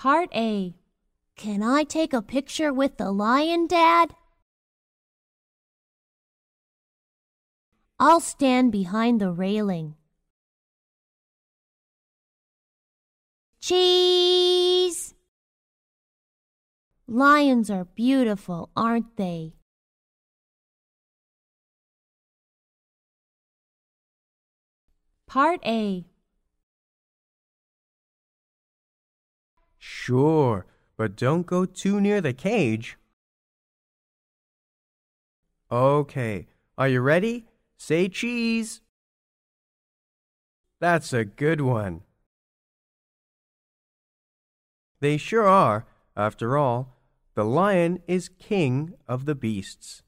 Part A Can I take a picture with the lion, Dad? I'll stand behind the railing. Cheese! Lions are beautiful, aren't they? Part A Sure, but don't go too near the cage. Okay, are you ready? Say cheese. That's a good one. They sure are. After all, the lion is king of the beasts.